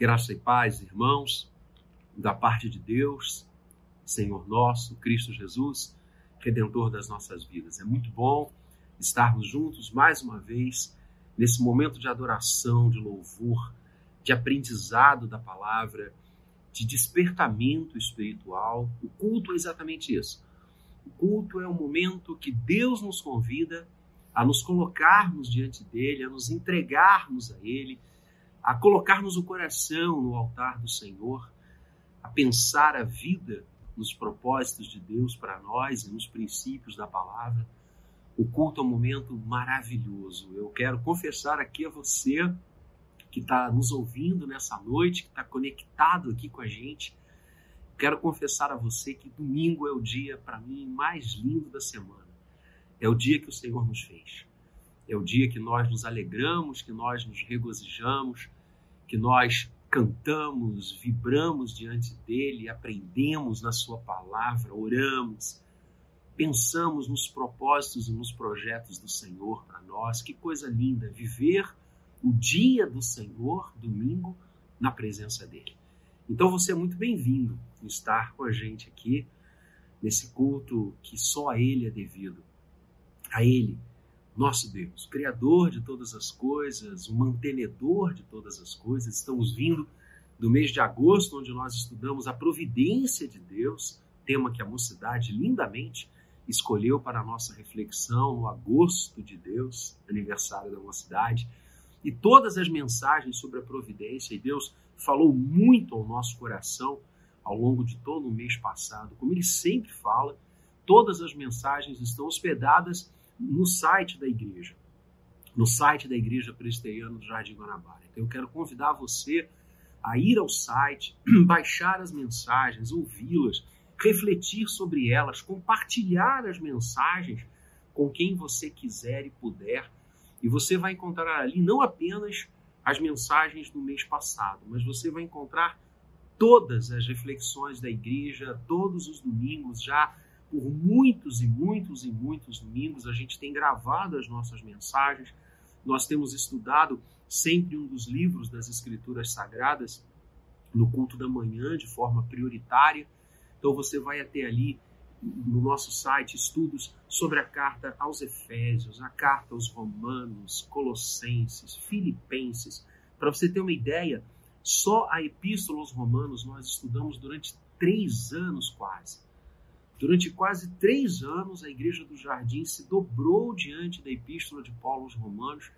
Graça e paz, irmãos, da parte de Deus, Senhor nosso, Cristo Jesus, Redentor das nossas vidas. É muito bom estarmos juntos mais uma vez nesse momento de adoração, de louvor, de aprendizado da palavra, de despertamento espiritual. O culto é exatamente isso. O culto é o momento que Deus nos convida a nos colocarmos diante dele, a nos entregarmos a ele a colocarmos o coração no altar do Senhor, a pensar a vida nos propósitos de Deus para nós e nos princípios da palavra. O culto é um momento maravilhoso. Eu quero confessar aqui a você que está nos ouvindo nessa noite, que está conectado aqui com a gente. Quero confessar a você que domingo é o dia, para mim, mais lindo da semana. É o dia que o Senhor nos fez. É o dia que nós nos alegramos, que nós nos regozijamos, que nós cantamos, vibramos diante dele, aprendemos na sua palavra, oramos, pensamos nos propósitos e nos projetos do Senhor para nós. Que coisa linda viver o dia do Senhor, domingo, na presença dele. Então você é muito bem-vindo em estar com a gente aqui nesse culto que só a ele é devido. A ele nosso Deus, Criador de todas as coisas, o mantenedor de todas as coisas. Estamos vindo do mês de agosto, onde nós estudamos a providência de Deus, tema que a mocidade lindamente escolheu para a nossa reflexão no agosto de Deus, aniversário da mocidade. E todas as mensagens sobre a providência, e Deus falou muito ao nosso coração ao longo de todo o mês passado, como ele sempre fala, todas as mensagens estão hospedadas no site da igreja, no site da Igreja Presbiteriana do Jardim Guanabara. Então eu quero convidar você a ir ao site, baixar as mensagens, ouvi-las, refletir sobre elas, compartilhar as mensagens com quem você quiser e puder. E você vai encontrar ali não apenas as mensagens do mês passado, mas você vai encontrar todas as reflexões da igreja, todos os domingos já por muitos e muitos e muitos domingos, a gente tem gravado as nossas mensagens, nós temos estudado sempre um dos livros das Escrituras Sagradas no culto da manhã de forma prioritária. Então você vai até ali no nosso site estudos sobre a carta aos Efésios, a carta aos Romanos, Colossenses, Filipenses. Para você ter uma ideia, só a Epístola aos Romanos nós estudamos durante três anos quase. Durante quase três anos, a Igreja do Jardim se dobrou diante da Epístola de Paulo aos Romanos,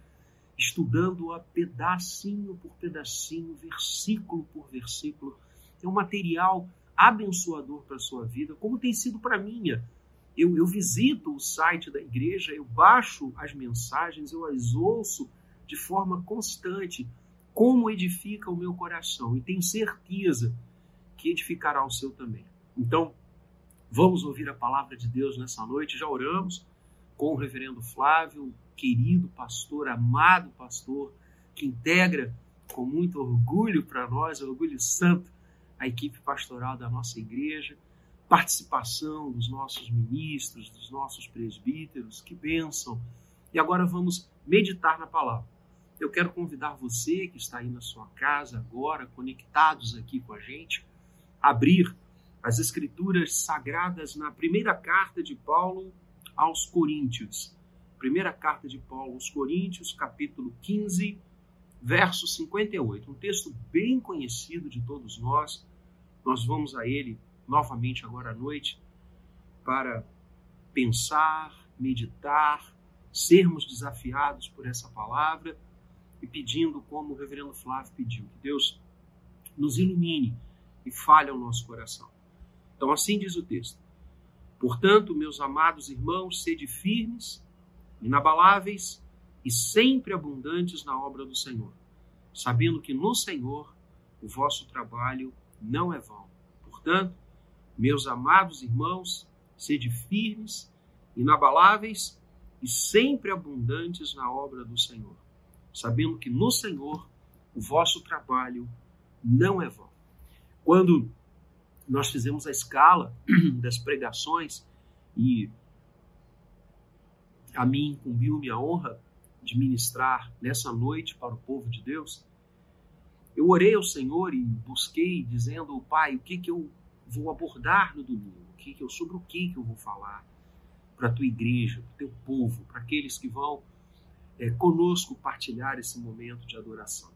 estudando-a pedacinho por pedacinho, versículo por versículo. É um material abençoador para a sua vida, como tem sido para a minha. Eu, eu visito o site da igreja, eu baixo as mensagens, eu as ouço de forma constante, como edifica o meu coração, e tenho certeza que edificará o seu também. Então, Vamos ouvir a palavra de Deus nessa noite. Já oramos com o reverendo Flávio, querido pastor, amado pastor, que integra com muito orgulho para nós, orgulho santo, a equipe pastoral da nossa igreja, participação dos nossos ministros, dos nossos presbíteros, que bênção. E agora vamos meditar na palavra. Eu quero convidar você que está aí na sua casa agora, conectados aqui com a gente, a abrir as Escrituras Sagradas na primeira carta de Paulo aos Coríntios. Primeira carta de Paulo aos Coríntios, capítulo 15, verso 58. Um texto bem conhecido de todos nós. Nós vamos a ele novamente agora à noite para pensar, meditar, sermos desafiados por essa palavra e pedindo, como o reverendo Flávio pediu, que Deus nos ilumine e fale ao nosso coração. Então, assim diz o texto. Portanto, meus amados irmãos, sede firmes, inabaláveis e sempre abundantes na obra do Senhor, sabendo que no Senhor o vosso trabalho não é vão. Portanto, meus amados irmãos, sede firmes, inabaláveis e sempre abundantes na obra do Senhor, sabendo que no Senhor o vosso trabalho não é vão. Quando nós fizemos a escala das pregações e a mim incumbiu-me a honra de ministrar nessa noite para o povo de Deus. Eu orei ao Senhor e busquei, dizendo, Pai, o que, que eu vou abordar no domingo? O que que eu, sobre o que, que eu vou falar para a tua igreja, para o teu povo, para aqueles que vão é, conosco partilhar esse momento de adoração.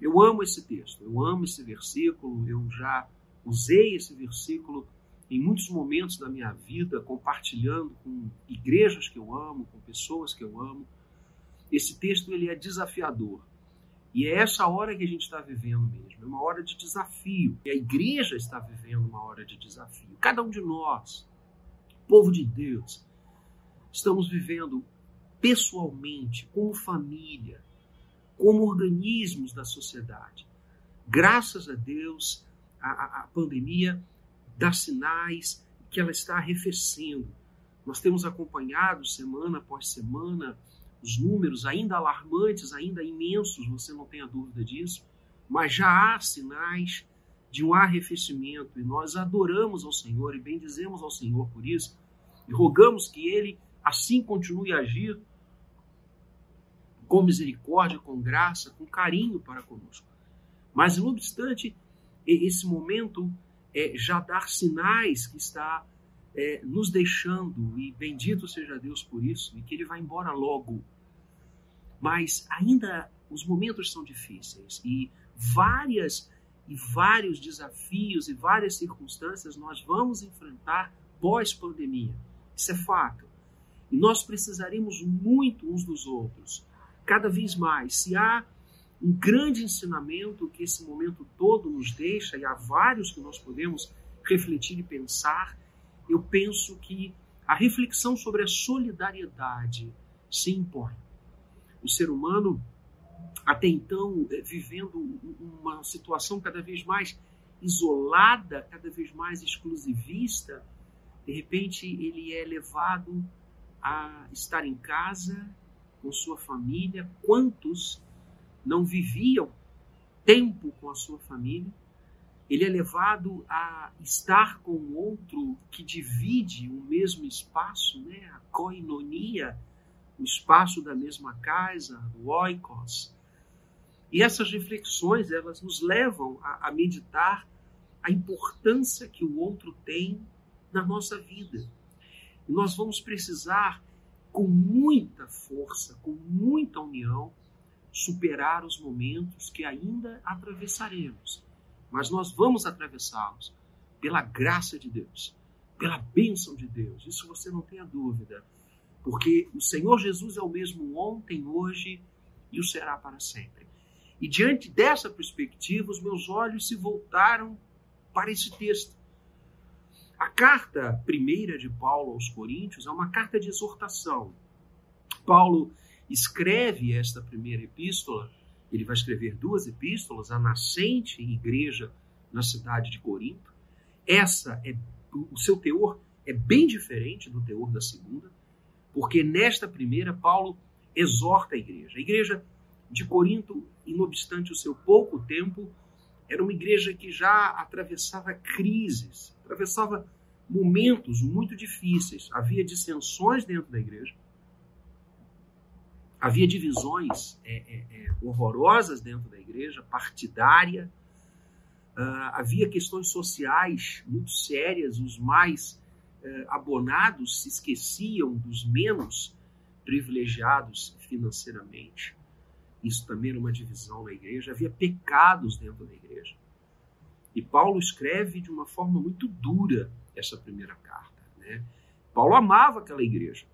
Eu amo esse texto, eu amo esse versículo, eu já usei esse versículo em muitos momentos da minha vida, compartilhando com igrejas que eu amo, com pessoas que eu amo. Esse texto ele é desafiador. E é essa hora que a gente está vivendo mesmo, é uma hora de desafio. E a igreja está vivendo uma hora de desafio. Cada um de nós, povo de Deus, estamos vivendo pessoalmente, como família, como organismos da sociedade. Graças a Deus, a, a pandemia dá sinais que ela está arrefecendo. Nós temos acompanhado semana após semana os números ainda alarmantes, ainda imensos, você não tenha dúvida disso, mas já há sinais de um arrefecimento e nós adoramos ao Senhor e bendizemos ao Senhor por isso e rogamos que Ele assim continue a agir com misericórdia, com graça, com carinho para conosco. Mas, não obstante, esse momento é, já dar sinais que está é, nos deixando, e bendito seja Deus por isso, e que Ele vai embora logo. Mas ainda os momentos são difíceis e várias e vários desafios e várias circunstâncias nós vamos enfrentar pós-pandemia. Isso é fato. E nós precisaremos muito uns dos outros cada vez mais. Se há um grande ensinamento que esse momento todo nos deixa, e há vários que nós podemos refletir e pensar, eu penso que a reflexão sobre a solidariedade se impõe. O ser humano, até então, eh, vivendo uma situação cada vez mais isolada, cada vez mais exclusivista, de repente ele é levado a estar em casa com sua família, quantos não viviam tempo com a sua família? Ele é levado a estar com outro que divide o mesmo espaço, né? a koinonia, o espaço da mesma casa, o oikos. E essas reflexões, elas nos levam a, a meditar a importância que o outro tem na nossa vida. E nós vamos precisar com muita força, com muita união, superar os momentos que ainda atravessaremos. Mas nós vamos atravessá-los pela graça de Deus, pela bênção de Deus. Isso você não tenha dúvida. Porque o Senhor Jesus é o mesmo ontem, hoje e o será para sempre. E diante dessa perspectiva, os meus olhos se voltaram para esse texto. A carta primeira de Paulo aos Coríntios é uma carta de exortação. Paulo escreve esta primeira epístola, ele vai escrever duas epístolas, a nascente igreja na cidade de Corinto. Essa é o seu teor é bem diferente do teor da segunda, porque nesta primeira Paulo exorta a igreja. A igreja de Corinto, inobstante o seu pouco tempo, era uma igreja que já atravessava crises, atravessava momentos muito difíceis. Havia dissensões dentro da igreja, havia divisões é, é, é, horrorosas dentro da igreja, partidária, uh, havia questões sociais muito sérias, os mais uh, abonados se esqueciam dos menos privilegiados financeiramente. Isso também era uma divisão na igreja. Havia pecados dentro da igreja. E Paulo escreve de uma forma muito dura essa primeira carta. Né? Paulo amava aquela igreja.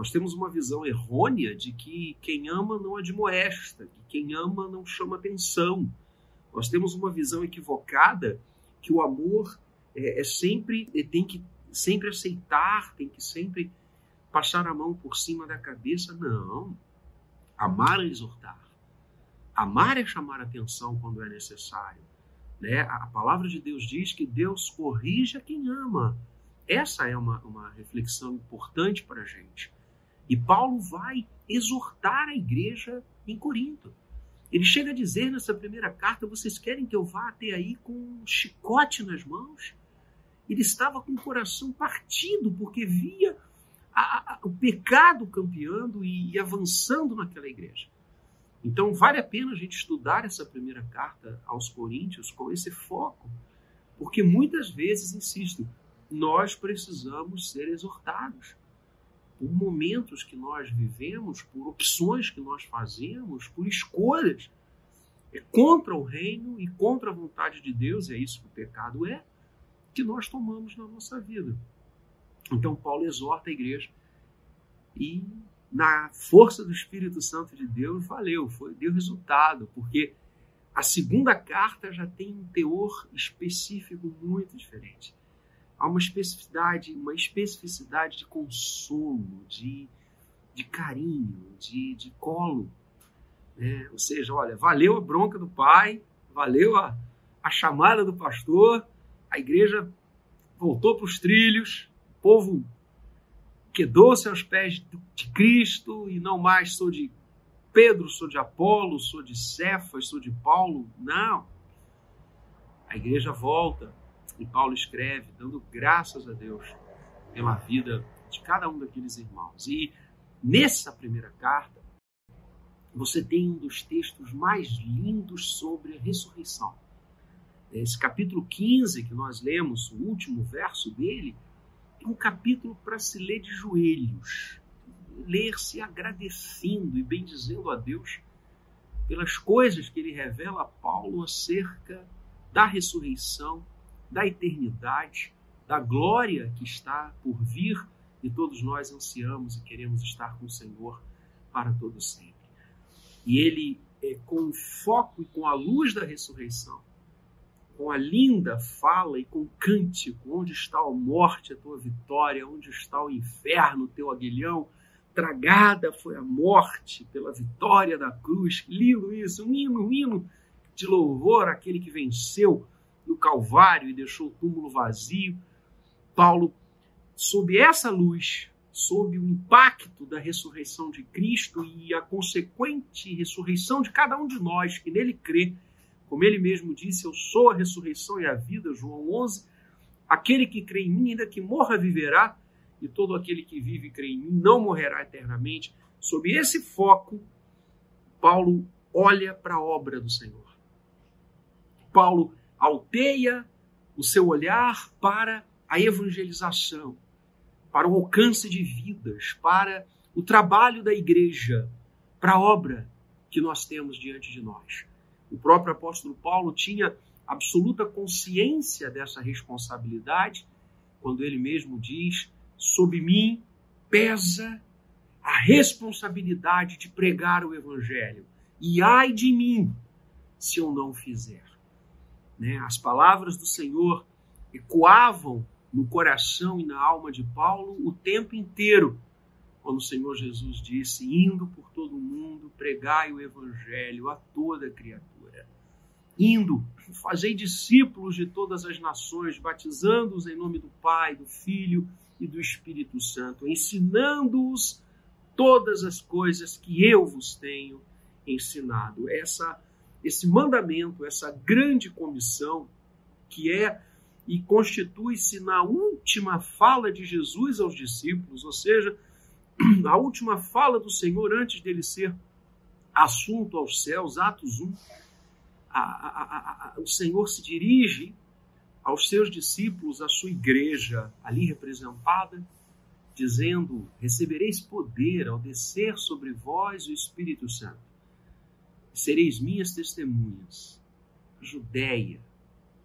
Nós temos uma visão errônea de que quem ama não admoesta, que quem ama não chama atenção. Nós temos uma visão equivocada que o amor é, é sempre é, tem que sempre aceitar, tem que sempre passar a mão por cima da cabeça. Não. Amar é exortar. Amar é chamar atenção quando é necessário. Né? A palavra de Deus diz que Deus corrige a quem ama. Essa é uma, uma reflexão importante para a gente. E Paulo vai exortar a igreja em Corinto. Ele chega a dizer nessa primeira carta: vocês querem que eu vá até aí com um chicote nas mãos? Ele estava com o coração partido porque via a, a, o pecado campeando e, e avançando naquela igreja. Então, vale a pena a gente estudar essa primeira carta aos Coríntios com esse foco, porque muitas vezes, insisto, nós precisamos ser exortados por momentos que nós vivemos, por opções que nós fazemos, por escolhas é contra o reino e contra a vontade de Deus, é isso que o pecado é, que nós tomamos na nossa vida. Então, Paulo exorta a igreja e, na força do Espírito Santo de Deus, valeu, foi, deu resultado, porque a segunda carta já tem um teor específico muito diferente. Há uma especificidade, uma especificidade de consolo, de, de carinho, de, de colo. Né? Ou seja, olha, valeu a bronca do pai, valeu a, a chamada do pastor, a igreja voltou para os trilhos, o povo quedou-se aos pés de Cristo e não mais sou de Pedro, sou de Apolo, sou de Cefas, sou de Paulo. Não. A igreja volta e Paulo escreve, dando graças a Deus pela vida de cada um daqueles irmãos. E nessa primeira carta, você tem um dos textos mais lindos sobre a ressurreição. Esse capítulo 15 que nós lemos, o último verso dele, é um capítulo para se ler de joelhos, ler-se agradecendo e bendizendo a Deus pelas coisas que ele revela a Paulo acerca da ressurreição, da eternidade, da glória que está por vir e todos nós ansiamos e queremos estar com o Senhor para todo sempre. E ele, é, com o foco e com a luz da ressurreição, com a linda fala e com o cântico, onde está a morte, a tua vitória, onde está o inferno, o teu aguilhão, tragada foi a morte pela vitória da cruz. Lindo isso, um hino, um hino de louvor àquele que venceu no Calvário e deixou o túmulo vazio. Paulo, sob essa luz, sob o impacto da ressurreição de Cristo e a consequente ressurreição de cada um de nós que nele crê, como ele mesmo disse, eu sou a ressurreição e a vida, João 11. Aquele que crê em mim, ainda que morra, viverá, e todo aquele que vive e crê em mim não morrerá eternamente. Sob esse foco, Paulo olha para a obra do Senhor. Paulo alteia o seu olhar para a evangelização, para o alcance de vidas, para o trabalho da igreja, para a obra que nós temos diante de nós. O próprio apóstolo Paulo tinha absoluta consciência dessa responsabilidade, quando ele mesmo diz: Sob mim pesa a responsabilidade de pregar o evangelho, e ai de mim se eu não fizer. Né? As palavras do Senhor ecoavam no coração e na alma de Paulo o tempo inteiro, quando o Senhor Jesus disse: indo por todo o mundo, pregai o evangelho a toda criatura. Indo, fazei discípulos de todas as nações, batizando-os em nome do Pai, do Filho e do Espírito Santo, ensinando-os todas as coisas que eu vos tenho ensinado. Essa esse mandamento, essa grande comissão que é e constitui-se na última fala de Jesus aos discípulos, ou seja, a última fala do Senhor antes dele ser assunto aos céus, Atos 1. A, a, a, o Senhor se dirige aos seus discípulos, à sua igreja ali representada, dizendo: Recebereis poder ao descer sobre vós o Espírito Santo. Sereis minhas testemunhas. Judéia,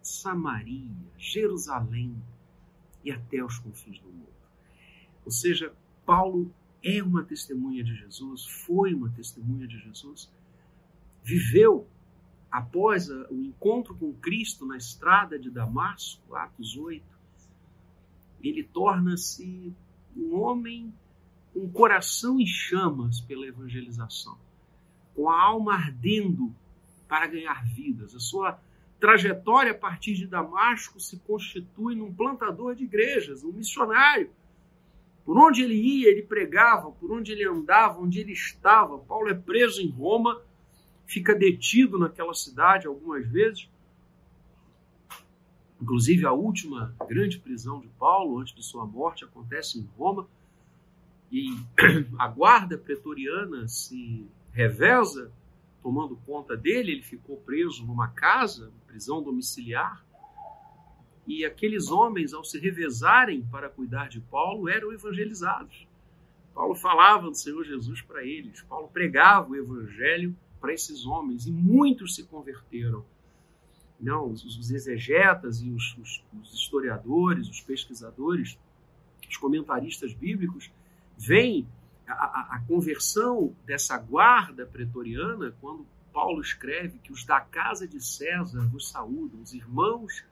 Samaria, Jerusalém e até os confins do mundo. Ou seja, Paulo é uma testemunha de Jesus, foi uma testemunha de Jesus, viveu após o encontro com Cristo na estrada de Damasco, Atos 8, ele torna-se um homem com um coração em chamas pela evangelização, com a alma ardendo para ganhar vidas. A sua trajetória a partir de Damasco se constitui num plantador de igrejas, um missionário. Por onde ele ia, ele pregava, por onde ele andava, onde ele estava. Paulo é preso em Roma, fica detido naquela cidade algumas vezes. Inclusive, a última grande prisão de Paulo, antes de sua morte, acontece em Roma. E a guarda pretoriana se reveza tomando conta dele, ele ficou preso numa casa, prisão domiciliar. E aqueles homens, ao se revezarem para cuidar de Paulo, eram evangelizados. Paulo falava do Senhor Jesus para eles, Paulo pregava o evangelho para esses homens e muitos se converteram. Não, os, exegetas e os, os, os historiadores, os pesquisadores, os comentaristas bíblicos veem a, a, conversão dessa guarda pretoriana quando Paulo escreve que os da casa de César vos saúdam, os irmãos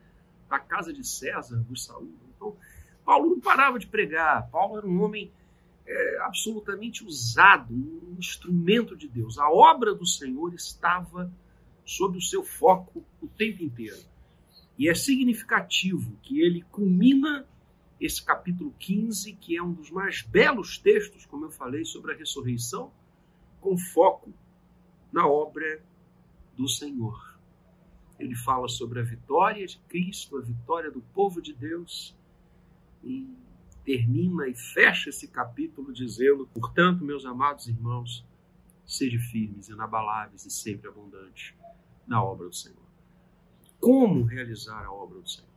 da casa de César vos saúdam. Então, Paulo não parava de pregar. Paulo era um homem é, absolutamente usado, um instrumento de Deus. A obra do Senhor estava sob o seu foco o tempo inteiro. E é significativo que ele culmina esse capítulo 15, que é um dos mais belos textos, como eu falei, sobre a ressurreição, com foco na obra do Senhor. Ele fala sobre a vitória de Cristo, a vitória do povo de Deus, e termina e fecha esse capítulo dizendo: Portanto, meus amados irmãos, sede firmes, inabaláveis e sempre abundantes na obra do Senhor. Como realizar a obra do Senhor?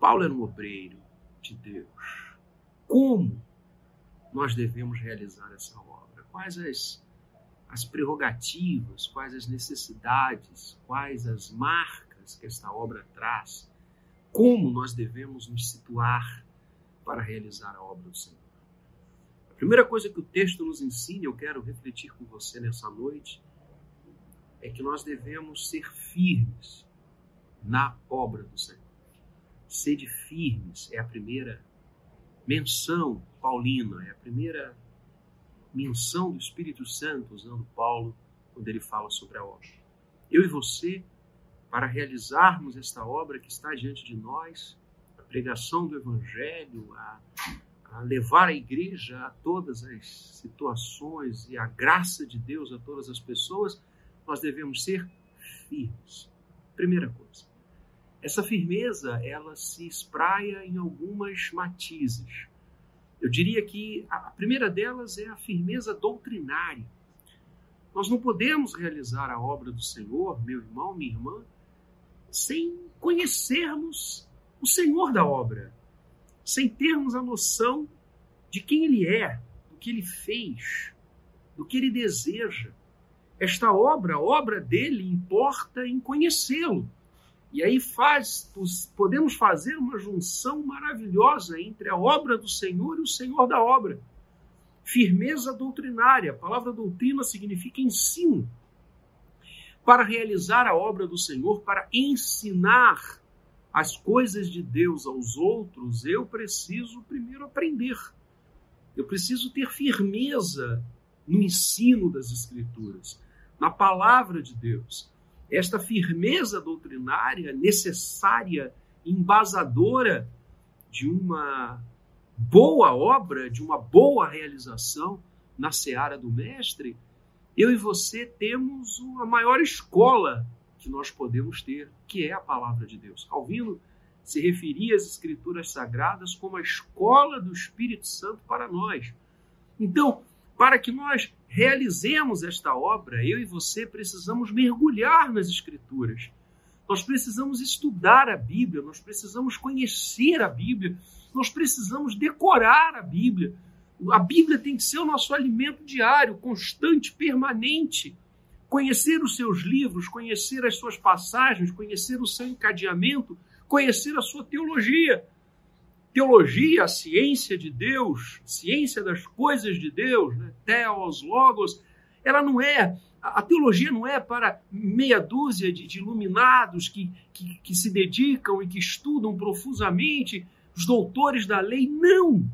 Paulo era um obreiro de Deus. Como nós devemos realizar essa obra? Quais as, as prerrogativas, quais as necessidades, quais as marcas que esta obra traz? Como nós devemos nos situar para realizar a obra do Senhor? A primeira coisa que o texto nos ensina, eu quero refletir com você nessa noite, é que nós devemos ser firmes na obra do Senhor. Sede firmes é a primeira menção paulina, é a primeira menção do Espírito Santo usando Paulo quando ele fala sobre a obra. Eu e você, para realizarmos esta obra que está diante de nós, a pregação do Evangelho, a, a levar a igreja a todas as situações e a graça de Deus a todas as pessoas, nós devemos ser firmes. Primeira coisa. Essa firmeza, ela se espraia em algumas matizes. Eu diria que a primeira delas é a firmeza doutrinária. Nós não podemos realizar a obra do Senhor, meu irmão, minha irmã, sem conhecermos o Senhor da obra, sem termos a noção de quem Ele é, do que Ele fez, do que Ele deseja. Esta obra, a obra dele, importa em conhecê-lo e aí faz, podemos fazer uma junção maravilhosa entre a obra do Senhor e o Senhor da obra. Firmeza doutrinária. A palavra doutrina significa ensino. Para realizar a obra do Senhor, para ensinar as coisas de Deus aos outros, eu preciso primeiro aprender. Eu preciso ter firmeza no ensino das Escrituras, na palavra de Deus esta firmeza doutrinária necessária, embasadora de uma boa obra, de uma boa realização na seara do Mestre, eu e você temos a maior escola que nós podemos ter, que é a palavra de Deus. Calvino se referia às Escrituras Sagradas como a escola do Espírito Santo para nós. Então, para que nós realizemos esta obra, eu e você precisamos mergulhar nas Escrituras. Nós precisamos estudar a Bíblia, nós precisamos conhecer a Bíblia, nós precisamos decorar a Bíblia. A Bíblia tem que ser o nosso alimento diário, constante, permanente. Conhecer os seus livros, conhecer as suas passagens, conhecer o seu encadeamento, conhecer a sua teologia teologia, a ciência de Deus, ciência das coisas de Deus, né? Theos, Logos, ela não é, a teologia não é para meia dúzia de, de iluminados que, que, que se dedicam e que estudam profusamente, os doutores da lei, não!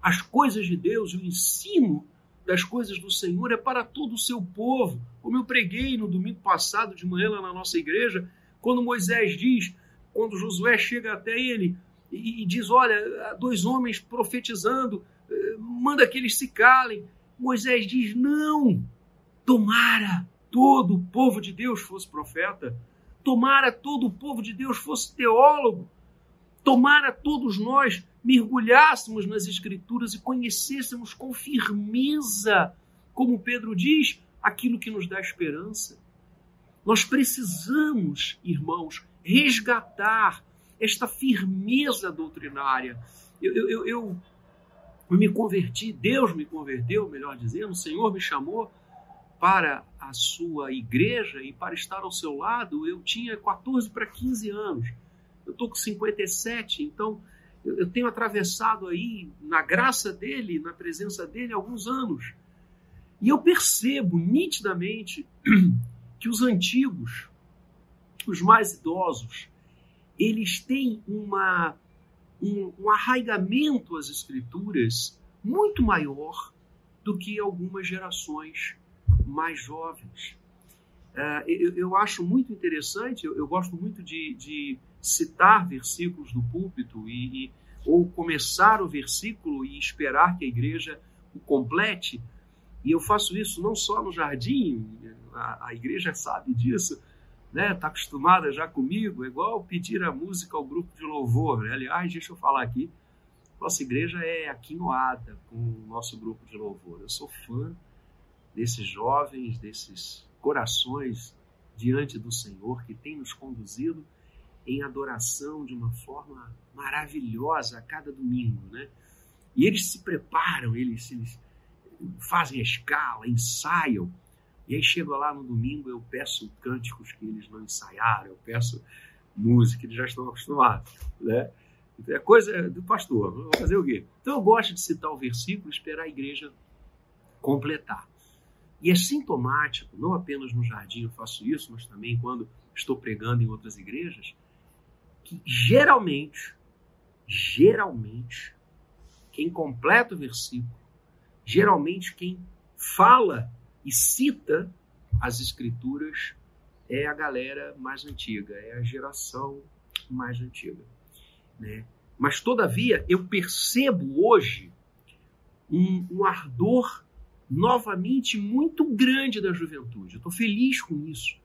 As coisas de Deus, o ensino das coisas do Senhor é para todo o seu povo. Como eu preguei no domingo passado de manhã lá na nossa igreja, quando Moisés diz, quando Josué chega até ele, e, e diz: Olha, dois homens profetizando, eh, manda que eles se calem. Moisés diz: Não, tomara todo o povo de Deus fosse profeta, tomara todo o povo de Deus fosse teólogo, tomara todos nós mergulhássemos nas Escrituras e conhecêssemos com firmeza, como Pedro diz, aquilo que nos dá esperança. Nós precisamos, irmãos, resgatar esta firmeza doutrinária. Eu, eu, eu, eu, me converti, Deus me converteu, melhor dizendo, o Senhor me chamou para a sua igreja e para estar ao seu lado. Eu tinha 14 para 15 anos. Eu estou com 57, então eu, eu tenho atravessado aí, na graça dele, na presença dele, alguns anos. E eu percebo nitidamente que os antigos, os mais idosos, eles têm uma, um, um arraigamento às escrituras muito maior do que algumas gerações mais jovens. Eu, eu, acho muito interessante, eu, eu gosto muito de, de, citar versículos do púlpito e, e, ou começar o versículo e esperar que a igreja o complete. E eu faço isso não só no jardim, a, a igreja sabe disso, né? Está acostumada já comigo, é igual pedir a música ao grupo de louvor. Né? Aliás, deixa eu falar aqui, nossa igreja é aquinoada com o nosso grupo de louvor. Eu sou fã desses jovens, desses corações diante do Senhor que tem nos conduzido em adoração de uma forma maravilhosa a cada domingo, né? E eles se preparam, eles, eles fazem a escala, ensaiam, e aí chego lá no domingo, eu peço cânticos que eles não ensaiaram, eu peço música, eles já estão acostumados, né? Então, é coisa do pastor, vou fazer o quê? Então eu gosto de citar o versículo e esperar a igreja completar. E é sintomático, não apenas no jardim eu faço isso, mas também quando estou pregando em outras igrejas, que geralmente, geralmente, quem completa o versículo, geralmente quem fala e cita as escrituras é a galera mais antiga, é a geração mais antiga. Né? Mas, todavia, eu percebo hoje um, um ardor novamente muito grande da juventude. Eu estou feliz com isso.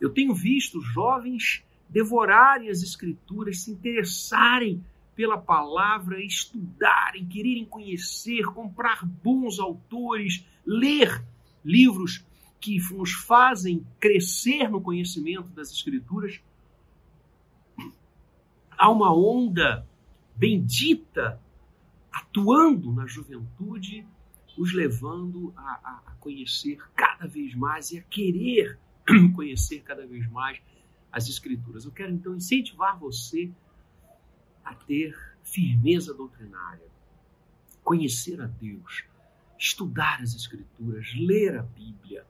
Eu tenho visto jovens devorarem as escrituras, se interessarem pela palavra, estudarem, quererem conhecer, comprar bons autores, ler livros que nos fazem crescer no conhecimento das escrituras. Há uma onda bendita atuando na juventude os levando a, a, conhecer cada vez mais e a querer conhecer cada vez mais as Escrituras. Eu quero então incentivar você a ter firmeza doutrinária, conhecer a Deus, estudar as Escrituras, ler a Bíblia,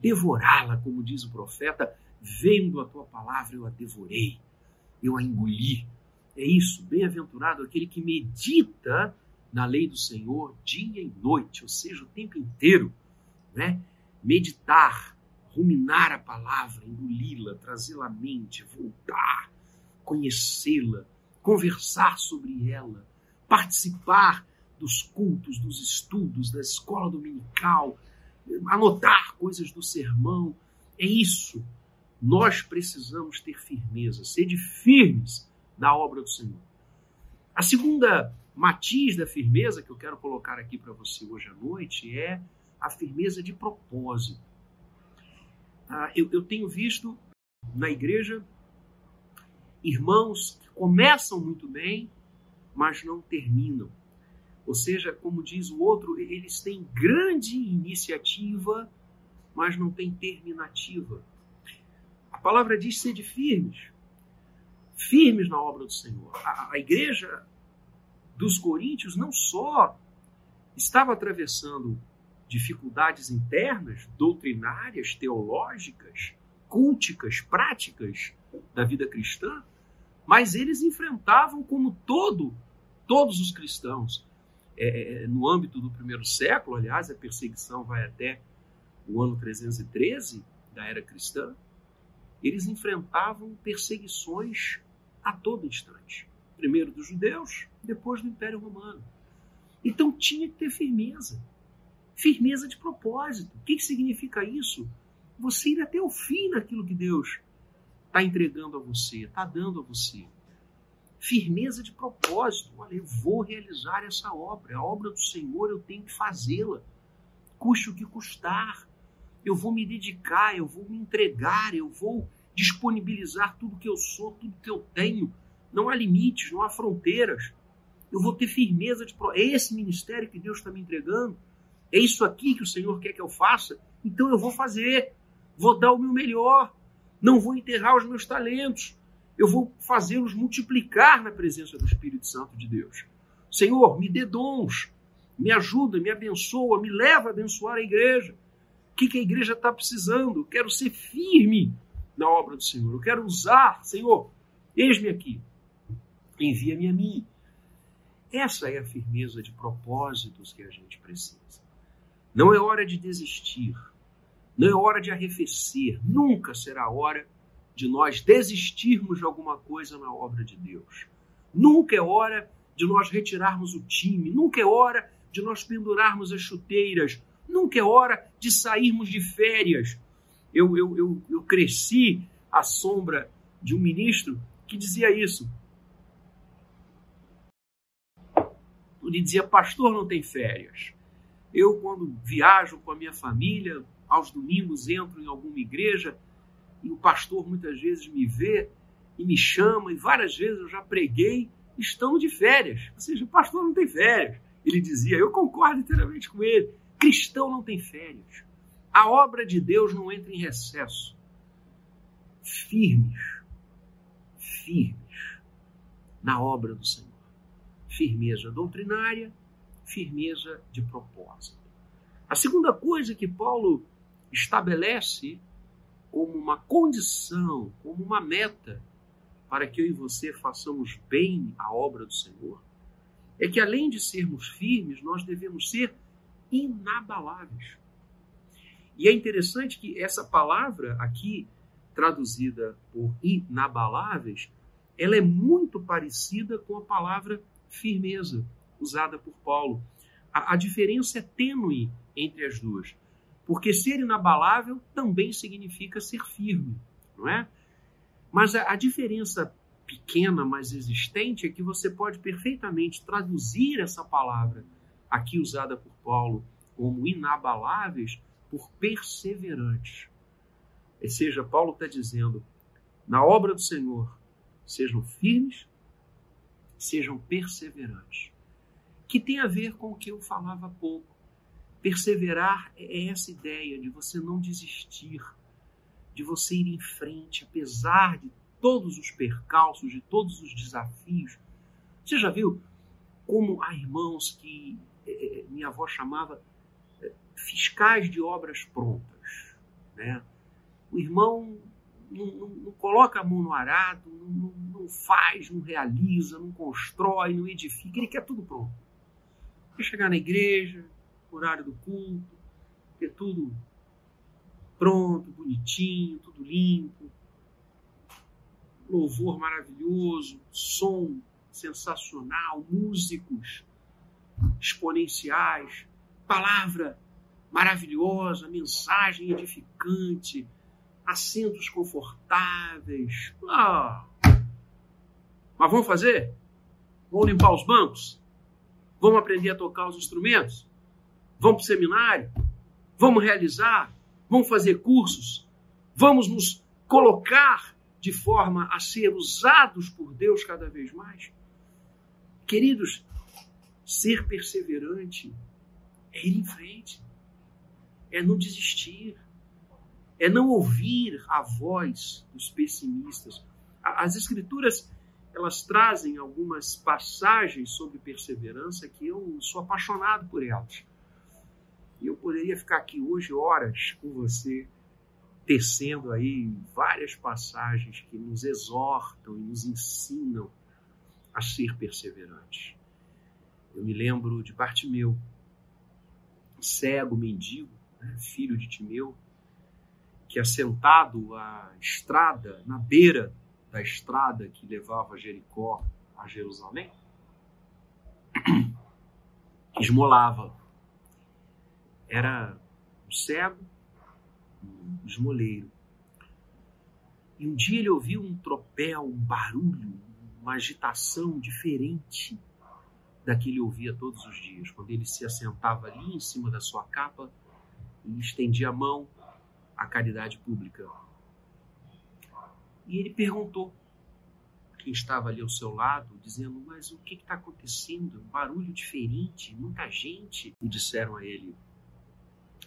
devorá-la, como diz o profeta, vendo a tua palavra eu a devorei, eu a engoli. É isso, bem-aventurado aquele que medita na lei do Senhor dia e noite, ou seja, o tempo inteiro, né? Meditar, ruminar a palavra, engoli-la, trazê-la à mente, voltar, conhecê-la, conversar sobre ela, participar dos cultos, dos estudos, da escola dominical, anotar coisas do sermão. É isso. Nós precisamos ter firmeza, sede firmes na obra do Senhor. A segunda matiz da firmeza que eu quero colocar aqui para você hoje à noite é a firmeza de propósito. Ah, eu, eu tenho visto na igreja irmãos que começam muito bem, mas não terminam. Ou seja, como diz o outro, eles têm grande iniciativa, mas não têm terminativa. A palavra diz ser de firmes, firmes na obra do Senhor. A, a igreja dos coríntios não só estava atravessando dificuldades internas, doutrinárias, teológicas, culticas, práticas da vida cristã, mas eles enfrentavam como todo todos os cristãos. É, é no âmbito do primeiro século, aliás, a perseguição vai até o ano 313 da era cristã, eles enfrentavam perseguições a todo instante primeiro dos judeus, depois do Império Romano. Então tinha que ter firmeza. Firmeza de propósito. O que, que significa isso? Você ir até o fim naquilo que Deus está entregando a você, está dando a você. Firmeza de propósito. Olha, eu vou realizar essa obra. A obra do Senhor eu tenho que fazê-la. Custe o que custar. eu vou me dedicar, eu vou me entregar, eu vou disponibilizar tudo que eu sou, tudo que eu tenho. Não há limites, não há fronteiras. Eu vou ter firmeza de. É esse ministério que Deus está me entregando? É isso aqui que o Senhor quer que eu faça? Então eu vou fazer. Vou dar o meu melhor. Não vou enterrar os meus talentos. Eu vou fazê-los multiplicar na presença do Espírito Santo de Deus. Senhor, me dê dons. Me ajuda, me abençoa, me leva a abençoar a igreja. O que, que a igreja está precisando? Eu quero ser firme na obra do Senhor. Eu quero usar, Senhor, eis-me aqui. Envia-me a mim. Essa é a firmeza de propósitos que a gente precisa. Não é hora de desistir. Não é hora de arrefecer. Nunca será hora de nós desistirmos de alguma coisa na obra de Deus. Nunca é hora de nós retirarmos o time. Nunca é hora de nós pendurarmos as chuteiras. Nunca é hora de sairmos de férias. Eu, eu, eu, eu cresci à sombra de um ministro que dizia isso. Ele dizia: Pastor não tem férias. Eu, quando viajo com a minha família, aos domingos entro em alguma igreja e o pastor muitas vezes me vê e me chama, e várias vezes eu já preguei, estamos de férias. Ou seja, o pastor não tem férias. Ele dizia, eu concordo inteiramente com ele. Cristão não tem férias. A obra de Deus não entra em recesso. Firmes, firmes na obra do Senhor. Firmeza doutrinária, firmeza de propósito. A segunda coisa que Paulo estabelece como uma condição, como uma meta para que eu e você façamos bem a obra do Senhor, é que além de sermos firmes, nós devemos ser inabaláveis. E é interessante que essa palavra aqui, traduzida por inabaláveis, ela é muito parecida com a palavra firmeza, usada por Paulo. A, a diferença é tênue entre as duas, porque ser inabalável também significa ser firme, não é? Mas a, a diferença pequena, mas existente, é que você pode perfeitamente traduzir essa palavra aqui usada por Paulo como inabaláveis por perseverantes. Ou seja, Paulo está dizendo, na obra do Senhor, sejam firmes, sejam perseverantes. Que tem a ver com o que eu falava há pouco. Perseverar é essa ideia de você não desistir, de você ir em frente, apesar de todos os percalços, de todos os desafios. Você já viu como há irmãos que eh, minha avó chamava fiscais de obras prontas? Né? O irmão não, não, não, coloca a mão no arado, não, não, faz, não realiza, não constrói, não edifica, ele quer tudo pronto. Quer chegar na igreja, horário do culto, ter tudo pronto, bonitinho, tudo limpo, louvor maravilhoso, som sensacional, músicos exponenciais, palavra maravilhosa, mensagem edificante, assentos confortáveis. Ah. Mas vamos fazer? Vamos limpar os bancos? Vamos aprender a tocar os instrumentos? Vamos para o seminário? Vamos realizar? Vamos fazer cursos? Vamos nos colocar de forma a ser usados por Deus cada vez mais? Queridos, ser perseverante é ir em frente, é não desistir, é não ouvir a voz dos pessimistas. As escrituras elas trazem algumas passagens sobre perseverança que eu sou apaixonado por elas. Poderia ficar aqui hoje horas com você tecendo aí várias passagens que nos exortam e nos ensinam a ser perseverantes. Eu me lembro de Bartimeu, cego, mendigo, né, filho de Timeu, que assentado à estrada, na beira da estrada que levava Jericó a Jerusalém, esmolava. Era um cego esmoleiro. E um dia ele ouviu um tropel, um barulho, uma agitação diferente da que ele ouvia todos os dias. Quando ele se assentava ali em cima da sua capa e estendia a mão a caridade pública. E ele perguntou quem estava ali ao seu lado, dizendo: Mas o que está acontecendo? Um barulho diferente, muita gente. E disseram a ele: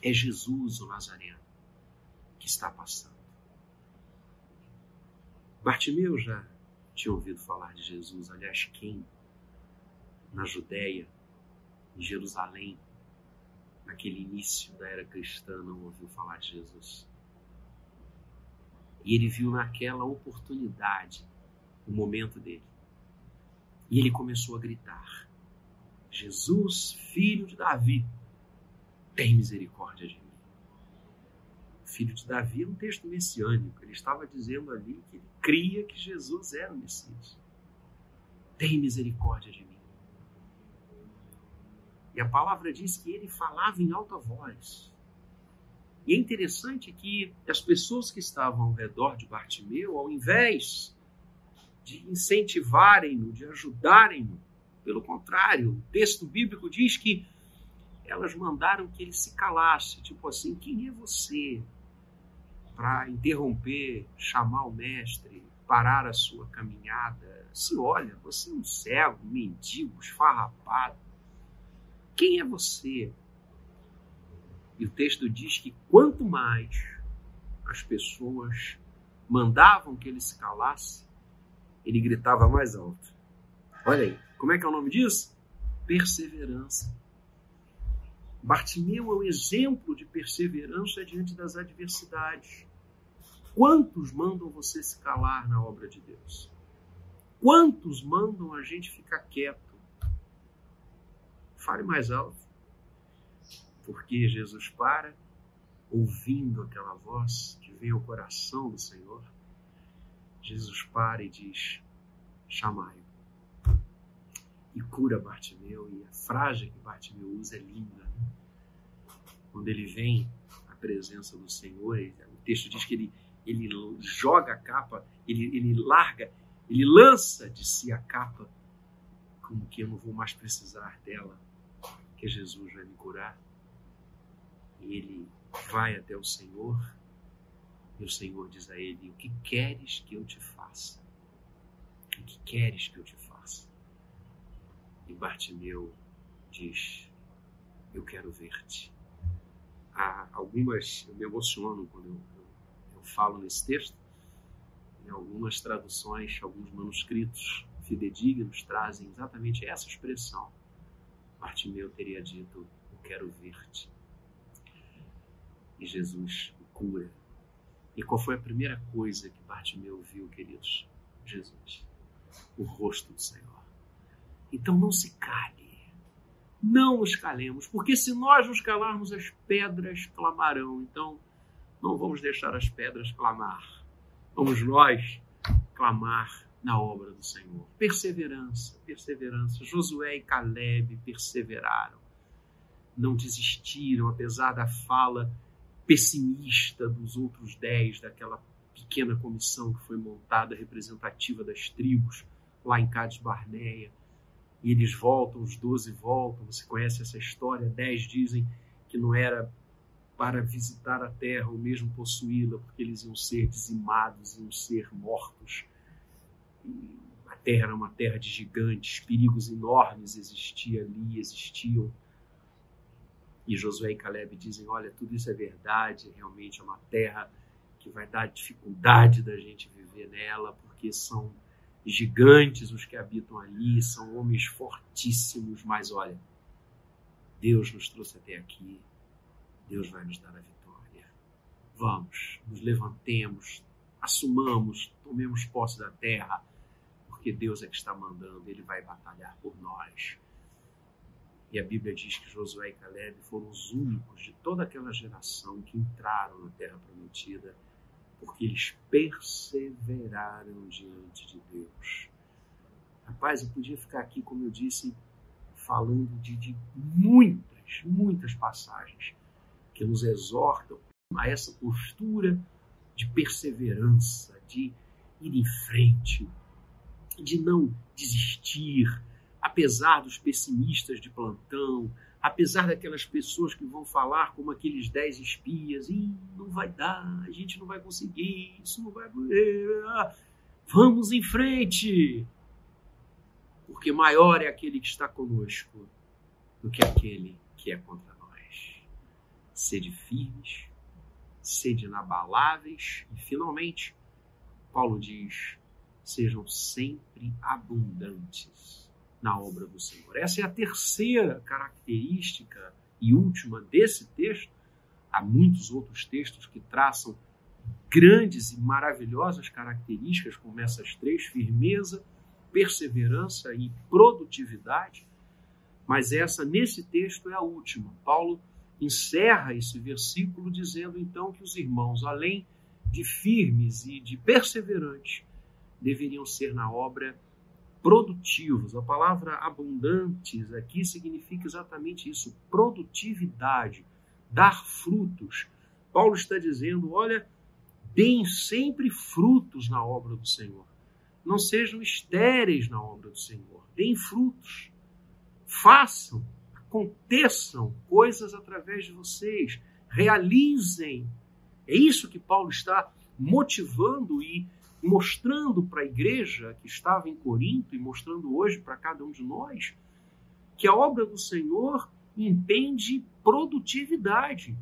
É Jesus, o Nazareno, que está passando. Bartimeu já tinha ouvido falar de Jesus, aliás, quem? Na Judéia, em Jerusalém, naquele início da era cristã, não ouviu falar de Jesus. E ele viu naquela oportunidade o momento dele. E ele começou a gritar: Jesus, filho de Davi, tem misericórdia de mim. Filho de Davi é um texto messiânico. Ele estava dizendo ali que ele cria que Jesus era o Messias. Tem misericórdia de mim. E a palavra diz que ele falava em alta voz. E é interessante que as pessoas que estavam ao redor de Bartimeu, ao invés de incentivarem-no, de ajudarem-no. Pelo contrário, o texto bíblico diz que elas mandaram que ele se calasse, tipo assim, quem é você para interromper, chamar o mestre, parar a sua caminhada? Se olha, você é um cego, um mendigo, esfarrapado. Quem é você? E o texto diz que quanto mais as pessoas mandavam que ele se calasse, ele gritava mais alto. Olha aí, como é que é o nome disso? Perseverança. Bartimeu é um exemplo de perseverança diante das adversidades. Quantos mandam você se calar na obra de Deus? Quantos mandam a gente ficar quieto? Fale mais alto. Porque Jesus para, ouvindo aquela voz que vem ao coração do Senhor, Jesus para e diz: chamai E cura Bartimeu. E a frase que Bartimeu usa é linda. Né? Quando ele vem à presença do Senhor, o texto diz que ele, ele joga a capa, ele, ele larga, ele lança de si a capa, como que eu não vou mais precisar dela, que Jesus vai me curar. E ele vai até o Senhor e o Senhor diz a ele: O que queres que eu te faça? O que queres que eu te faça? E Bartimeu diz: Eu quero ver-te. Há algumas, eu me emociono quando eu, eu, eu falo nesse texto. Em algumas traduções, alguns manuscritos fidedignos trazem exatamente essa expressão. Bartimeu teria dito: Eu quero ver-te. E Jesus o cura e qual foi a primeira coisa que Bartimeu viu, queridos? Jesus, o rosto do Senhor. Então não se cale, não nos calemos, porque se nós nos calarmos, as pedras clamarão. Então não vamos deixar as pedras clamar. Vamos nós clamar na obra do Senhor. Perseverança, perseverança. Josué e Caleb perseveraram, não desistiram, apesar da fala pessimista dos outros dez, daquela pequena comissão que foi montada representativa das tribos lá em Cades Barneia. E eles voltam, os doze voltam. Você conhece essa história? Dez dizem que não era para visitar a terra ou mesmo possuí-la, porque eles iam ser dizimados, iam ser mortos. E a terra era uma terra de gigantes, perigos enormes existiam ali, existiam e Josué e Caleb dizem: olha, tudo isso é verdade, realmente é uma terra que vai dar dificuldade da gente viver nela, porque são gigantes os que habitam ali, são homens fortíssimos, mas olha, Deus nos trouxe até aqui, Deus vai nos dar a vitória. Vamos, nos levantemos, assumamos, tomemos posse da terra, porque Deus é que está mandando, Ele vai batalhar por nós. E a Bíblia diz que Josué e Caleb foram os únicos de toda aquela geração que entraram na Terra Prometida, porque eles perseveraram diante de Deus. Rapaz, eu podia ficar aqui, como eu disse, falando de, de muitas, muitas passagens que nos exortam a essa postura de perseverança, de ir em frente, de não desistir, apesar dos pessimistas de plantão, apesar daquelas pessoas que vão falar como aqueles dez espias, Ih, não vai dar, a gente não vai conseguir, isso não vai. Vamos em frente! Porque maior é aquele que está conosco do que aquele que é contra nós. Sede firmes, sede inabaláveis e, finalmente, Paulo diz: sejam sempre abundantes na obra do Senhor. Essa é a terceira característica e última desse texto. Há muitos outros textos que traçam grandes e maravilhosas características, como essas três: firmeza, perseverança e produtividade. Mas essa, nesse texto, é a última. Paulo encerra esse versículo dizendo então que os irmãos, além de firmes e de perseverantes, deveriam ser na obra produtivos. A palavra abundantes aqui significa exatamente isso: produtividade, dar frutos. Paulo está dizendo: olha, deem sempre frutos na obra do Senhor. Não sejam estéreis na obra do Senhor. Deem frutos. Façam, aconteçam coisas através de vocês. Realizem. É isso que Paulo está motivando e mostrando para a igreja que estava em Corinto e mostrando hoje para cada um de nós que a obra do Senhor impende produtividade.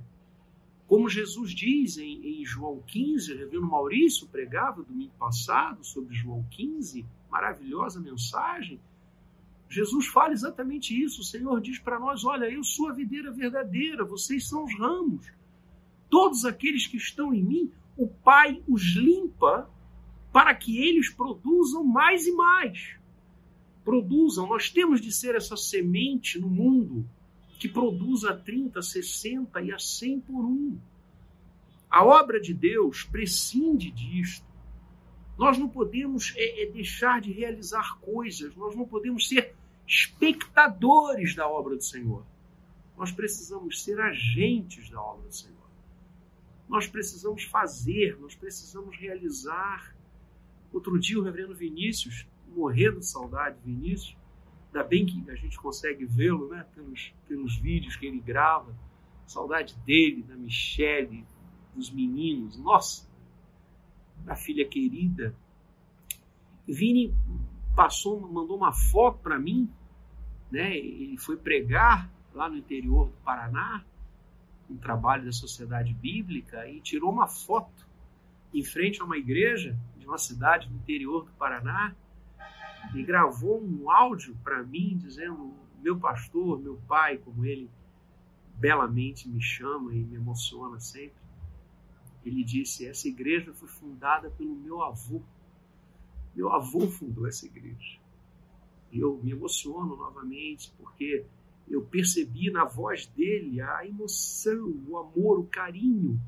Como Jesus diz em, em João 15, o Reverendo Maurício pregava domingo passado sobre João 15, maravilhosa mensagem. Jesus fala exatamente isso. O Senhor diz para nós: Olha, eu sou a videira verdadeira, vocês são os ramos. Todos aqueles que estão em mim, o Pai os limpa para que eles produzam mais e mais. Produzam, nós temos de ser essa semente no mundo que produza a 30, 60 e a 100 por um. A obra de Deus prescinde disto. Nós não podemos é, é, deixar de realizar coisas, nós não podemos ser espectadores da obra do Senhor. Nós precisamos ser agentes da obra do Senhor. Nós precisamos fazer, nós precisamos realizar. Outro dia, o reverendo Vinícius, morrendo de saudade, Vinícius, ainda bem que a gente consegue vê-lo né, pelos, pelos vídeos que ele grava. Saudade dele, da Michele, dos meninos, nossa, da filha querida. Vini passou, mandou uma foto para mim, né? Ele foi pregar lá no interior do Paraná, um trabalho da Sociedade Bíblica, e tirou uma foto em frente a uma igreja de uma cidade do interior do Paraná e gravou um áudio para mim dizendo: meu pastor, meu pai, como ele belamente me chama e me emociona sempre. Ele disse: essa igreja foi fundada pelo meu avô. Meu avô fundou essa igreja. E eu me emociono novamente porque eu percebi na voz dele a emoção, o amor, o carinho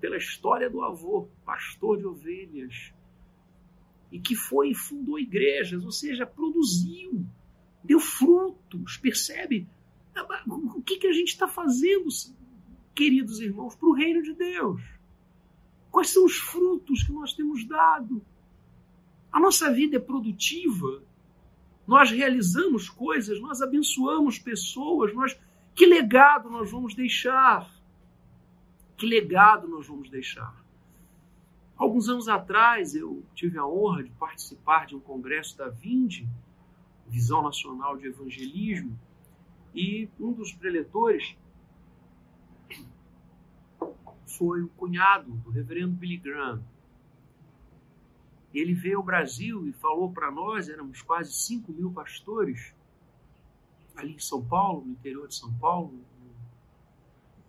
pela história do avô, pastor de ovelhas, e que foi e fundou igrejas, ou seja, produziu, deu frutos, percebe? O que, que a gente está fazendo, queridos irmãos, para o reino de Deus? Quais são os frutos que nós temos dado? A nossa vida é produtiva, nós realizamos coisas, nós abençoamos pessoas, nós que legado nós vamos deixar? Que legado nós vamos deixar? Alguns anos atrás, eu tive a honra de participar de um congresso da Vinde, Visão Nacional de Evangelismo, e um dos preletores foi o cunhado do reverendo Billy Graham. Ele veio ao Brasil e falou para nós, éramos quase 5 mil pastores, ali em São Paulo, no interior de São Paulo,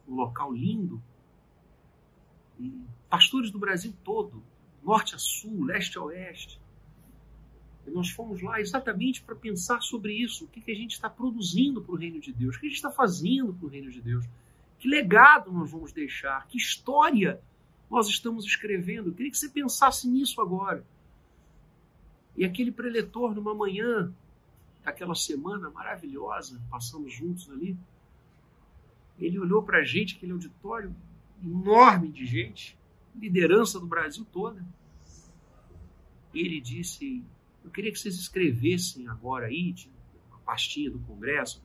um local lindo, pastores do Brasil todo, norte a sul, leste a oeste. E nós fomos lá exatamente para pensar sobre isso, o que, que a gente está produzindo para o reino de Deus, o que a gente está fazendo para o reino de Deus, que legado nós vamos deixar, que história nós estamos escrevendo. Eu queria que você pensasse nisso agora. E aquele preletor, numa manhã daquela semana maravilhosa, passamos juntos ali, ele olhou para a gente, aquele auditório enorme de gente, liderança do Brasil toda. Ele disse: Eu queria que vocês escrevessem agora aí, uma pastinha do Congresso,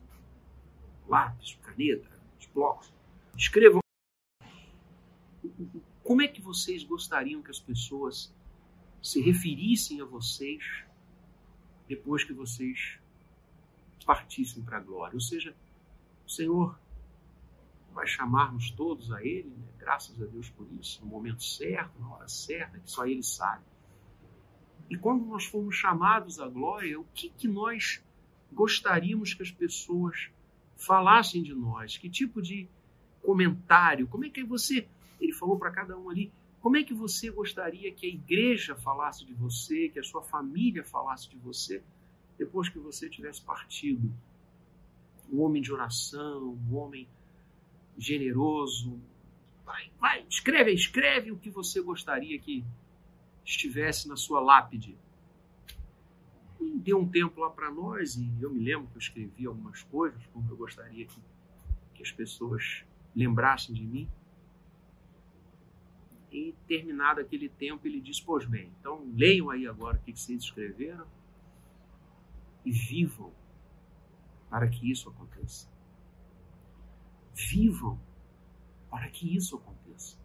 lápis, caneta, os blocos. Escrevam. Como é que vocês gostariam que as pessoas se referissem a vocês depois que vocês partissem para a glória? Ou seja, Senhor vai chamar-nos todos a Ele, né? graças a Deus por isso, no momento certo, na hora certa, que só Ele sabe. E quando nós formos chamados à glória, o que, que nós gostaríamos que as pessoas falassem de nós? Que tipo de comentário? Como é que você. Ele falou para cada um ali. Como é que você gostaria que a igreja falasse de você, que a sua família falasse de você, depois que você tivesse partido? Um homem de oração, um homem generoso. Vai, vai, escreve, escreve o que você gostaria que estivesse na sua lápide. E deu um tempo lá para nós, e eu me lembro que eu escrevi algumas coisas, como eu gostaria que, que as pessoas lembrassem de mim. E terminado aquele tempo, ele disse: Pois bem, então leiam aí agora o que vocês escreveram e vivam para que isso aconteça. Vivam para que isso aconteça.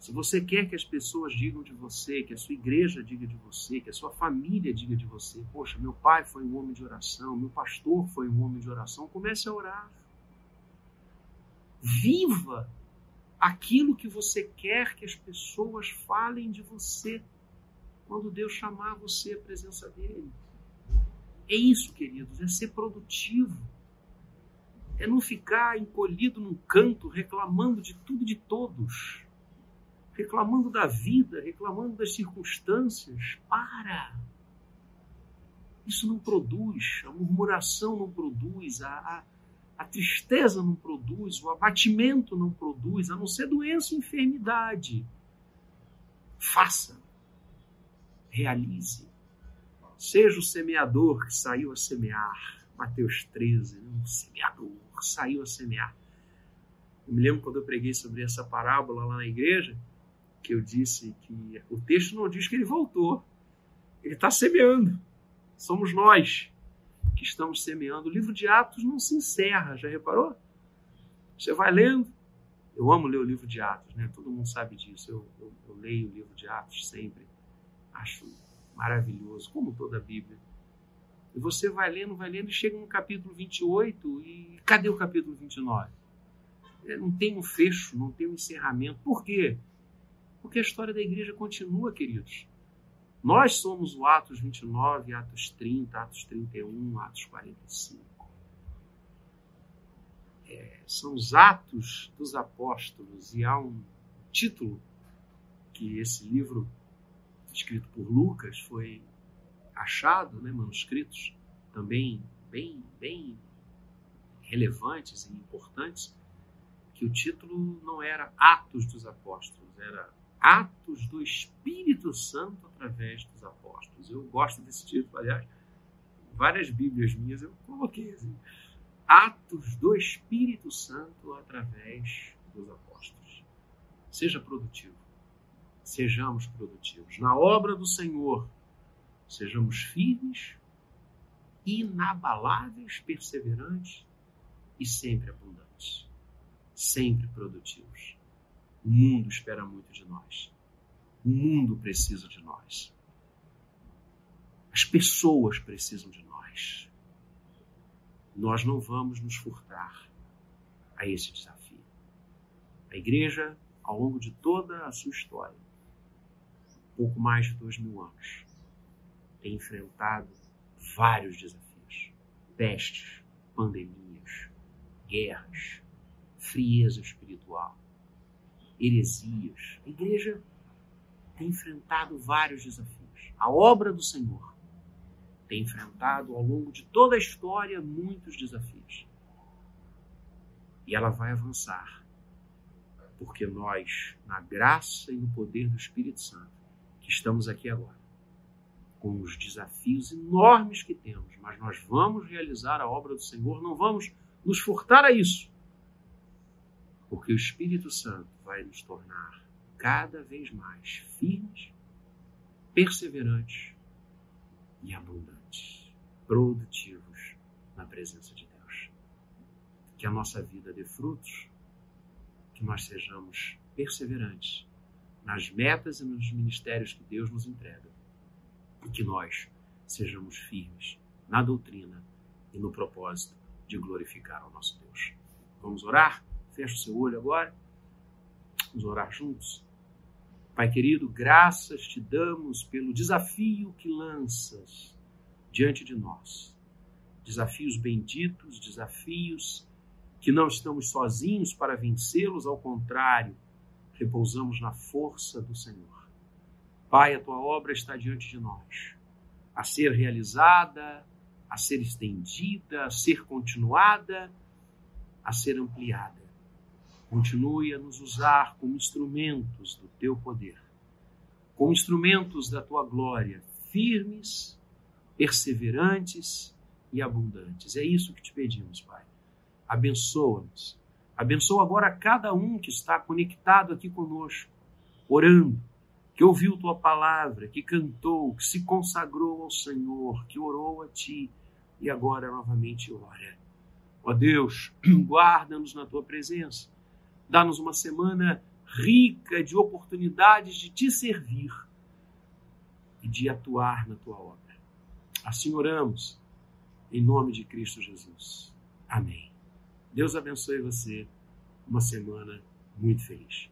Se você quer que as pessoas digam de você, que a sua igreja diga de você, que a sua família diga de você, poxa, meu pai foi um homem de oração, meu pastor foi um homem de oração, comece a orar. Viva aquilo que você quer que as pessoas falem de você quando Deus chamar você à presença dele. É isso, queridos, é ser produtivo. É não ficar encolhido num canto reclamando de tudo e de todos reclamando da vida, reclamando das circunstâncias. Para! Isso não produz, a murmuração não produz, a, a, a tristeza não produz, o abatimento não produz, a não ser doença e enfermidade. Faça, realize. Seja o semeador que saiu a semear. Mateus 13, né? um semeador saiu a semear. Eu me lembro quando eu preguei sobre essa parábola lá na igreja, que eu disse que o texto não diz que ele voltou. Ele está semeando. Somos nós que estamos semeando. O livro de Atos não se encerra, já reparou? Você vai lendo. Eu amo ler o livro de Atos, né? Todo mundo sabe disso. Eu, eu, eu leio o livro de Atos sempre. Acho maravilhoso, como toda a Bíblia. E você vai lendo, vai lendo e chega no capítulo 28 e cadê o capítulo 29? É, não tem um fecho, não tem um encerramento. Por quê? Porque a história da igreja continua, queridos. Nós somos o Atos 29, Atos 30, Atos 31, Atos 45. É, são os Atos dos Apóstolos e há um título que esse livro, escrito por Lucas, foi achado, né, manuscritos também bem, bem relevantes e importantes, que o título não era Atos dos Apóstolos, era Atos do Espírito Santo através dos apóstolos. Eu gosto desse título, aliás, várias Bíblias minhas eu coloquei assim. Atos do Espírito Santo através dos apóstolos. Seja produtivo. Sejamos produtivos. Na obra do Senhor, sejamos firmes, inabaláveis, perseverantes e sempre abundantes. Sempre produtivos o mundo espera muito de nós. O mundo precisa de nós. As pessoas precisam de nós. Nós não vamos nos furtar a esse desafio. A igreja, ao longo de toda a sua história, pouco mais de dois mil anos, tem enfrentado vários desafios: pestes, pandemias, guerras, frieza espiritual, heresias. A igreja tem enfrentado vários desafios. A obra do Senhor tem enfrentado ao longo de toda a história muitos desafios. E ela vai avançar, porque nós, na graça e no poder do Espírito Santo, que estamos aqui agora, com os desafios enormes que temos, mas nós vamos realizar a obra do Senhor, não vamos nos furtar a isso porque o Espírito Santo vai nos tornar cada vez mais firmes, perseverantes e abundantes, produtivos na presença de Deus. que a nossa vida dê frutos, que nós sejamos perseverantes nas metas e nos ministérios que Deus nos entrega e que nós sejamos firmes na doutrina e no propósito de glorificar ao nosso Deus. Vamos orar? Feche o seu olho agora. Vamos orar juntos. Pai querido, graças te damos pelo desafio que lanças diante de nós. Desafios benditos, desafios que não estamos sozinhos para vencê-los, ao contrário, repousamos na força do Senhor. Pai, a tua obra está diante de nós, a ser realizada, a ser estendida, a ser continuada, a ser ampliada. Continue a nos usar como instrumentos do teu poder, como instrumentos da tua glória, firmes, perseverantes e abundantes. É isso que te pedimos, Pai. Abençoa-nos. Abençoa agora cada um que está conectado aqui conosco, orando, que ouviu tua palavra, que cantou, que se consagrou ao Senhor, que orou a ti e agora novamente ora. Ó Deus, guarda-nos na tua presença. Dá-nos uma semana rica de oportunidades de te servir e de atuar na tua obra. Assim oramos, em nome de Cristo Jesus. Amém. Deus abençoe você. Uma semana muito feliz.